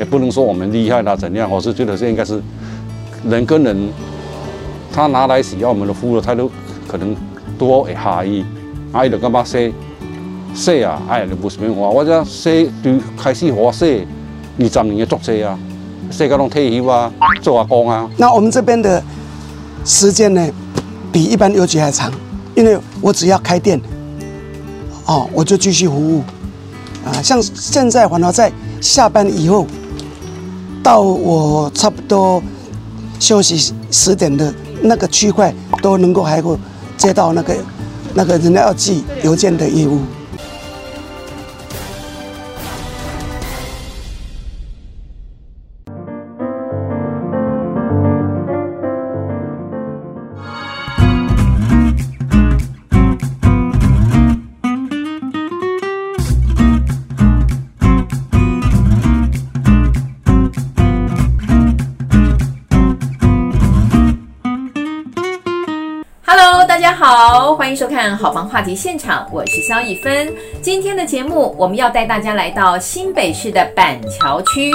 也不能说我们厉害啦怎样，我是觉得这应该是人跟人，他拿来洗要我们的服务态度可能多会下意，啊，伊就感觉说说啊，哎，就不是变化，我这说对开始话说二十年的作车啊，说个拢退休啊，做阿公啊。那我们这边的时间呢，比一般邮局还长，因为我只要开店，哦，我就继续服务。啊，像现在反而在下班以后，到我差不多休息十点的那个区块，都能够还会接到那个那个人家要寄邮件的业务。欢迎收看《好房话题现场》，我是肖一芬。今天的节目，我们要带大家来到新北市的板桥区，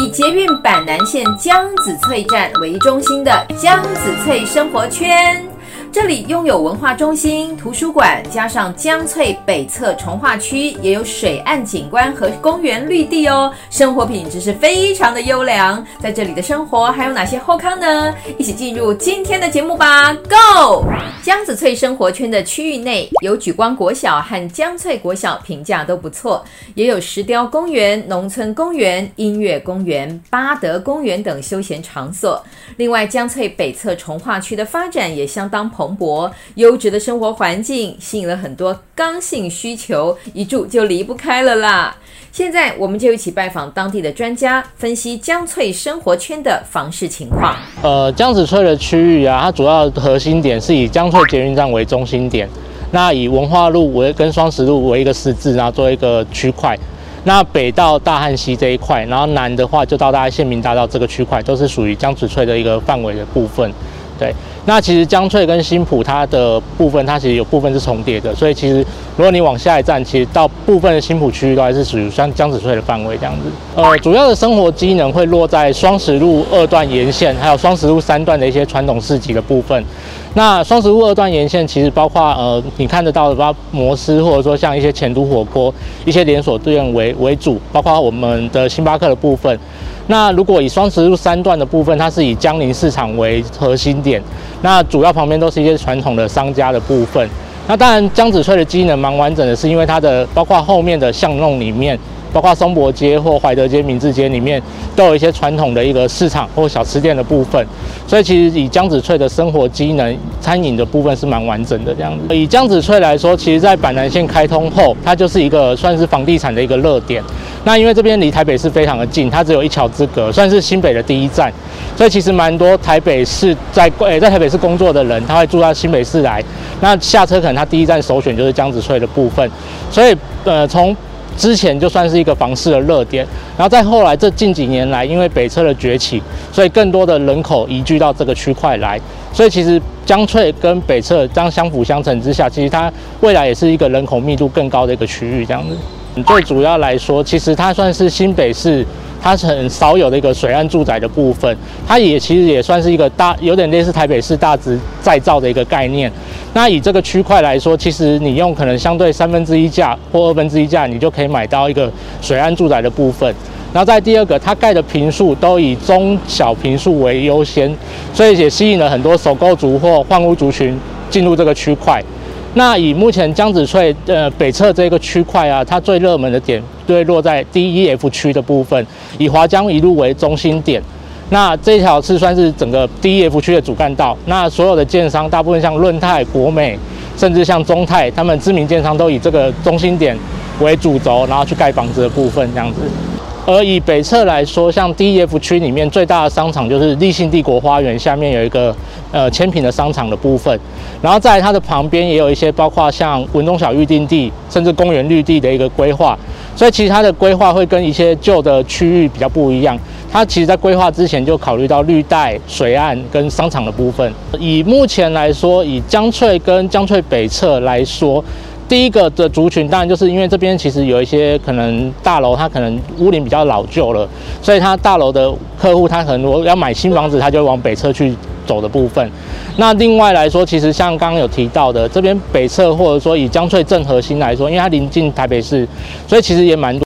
以捷运板南线江子翠站为中心的江子翠生活圈。这里拥有文化中心、图书馆，加上江翠北侧从化区，也有水岸景观和公园绿地哦，生活品质是非常的优良。在这里的生活还有哪些后康呢？一起进入今天的节目吧，Go！江子翠生活圈的区域内有莒光国小和江翠国小，评价都不错，也有石雕公园、农村公园、音乐公园、巴德公园等休闲场所。另外，江翠北侧从化区的发展也相当蓬蓬勃，优质的生活环境吸引了很多刚性需求，一住就离不开了啦。现在，我们就一起拜访当地的专家，分析江翠生活圈的房市情况。呃，江子翠的区域啊，它主要核心点是以江翠捷运站为中心点，那以文化路为跟双十路为一个十字，然后做一个区块。那北到大汉溪这一块，然后南的话就到大概县民大道这个区块，都是属于江子翠的一个范围的部分。对，那其实江翠跟新埔它的部分，它其实有部分是重叠的，所以其实如果你往下一站，其实到部分的新埔区域都还是属于像江子翠的范围这样子。呃，主要的生活机能会落在双十路二段沿线，还有双十路三段的一些传统市集的部分。那双十路二段沿线其实包括呃你看得到的，包括摩斯或者说像一些前都火锅一些连锁店为为主，包括我们的星巴克的部分。那如果以双十路三段的部分，它是以江宁市场为核心点，那主要旁边都是一些传统的商家的部分。那当然江子翠的机能蛮完整的，是因为它的包括后面的巷弄里面。包括松柏街或怀德街、明治街里面，都有一些传统的一个市场或小吃店的部分，所以其实以江子翠的生活机能、餐饮的部分是蛮完整的这样子。以江子翠来说，其实在板南线开通后，它就是一个算是房地产的一个热点。那因为这边离台北市非常的近，它只有一桥之隔，算是新北的第一站，所以其实蛮多台北市在诶在台北市工作的人，他会住到新北市来，那下车可能他第一站首选就是江子翠的部分，所以呃从。之前就算是一个房市的热点，然后在后来这近几年来，因为北车的崛起，所以更多的人口移居到这个区块来，所以其实江翠跟北侧这样相辅相成之下，其实它未来也是一个人口密度更高的一个区域，这样子。最主要来说，其实它算是新北市。它是很少有的一个水岸住宅的部分，它也其实也算是一个大，有点类似台北市大直再造的一个概念。那以这个区块来说，其实你用可能相对三分之一价或二分之一价，你就可以买到一个水岸住宅的部分。然后在第二个，它盖的坪数都以中小坪数为优先，所以也吸引了很多首购族或换屋族群进入这个区块。那以目前江子翠呃北侧这个区块啊，它最热门的点会落在 D E F 区的部分，以华江一路为中心点。那这条是算是整个 D E F 区的主干道。那所有的建商，大部分像润泰、国美，甚至像中泰，他们知名建商都以这个中心点为主轴，然后去盖房子的部分这样子。而以北侧来说，像 D E F 区里面最大的商场就是立信帝国花园，下面有一个呃千品的商场的部分，然后在它的旁边也有一些包括像文中小预定地，甚至公园绿地的一个规划，所以其实它的规划会跟一些旧的区域比较不一样。它其实在规划之前就考虑到绿带、水岸跟商场的部分。以目前来说，以江翠跟江翠北侧来说。第一个的族群，当然就是因为这边其实有一些可能大楼，它可能屋龄比较老旧了，所以它大楼的客户，他可能如果要买新房子，他就往北侧去走的部分。那另外来说，其实像刚刚有提到的，这边北侧或者说以江翠镇核心来说，因为它临近台北市，所以其实也蛮多。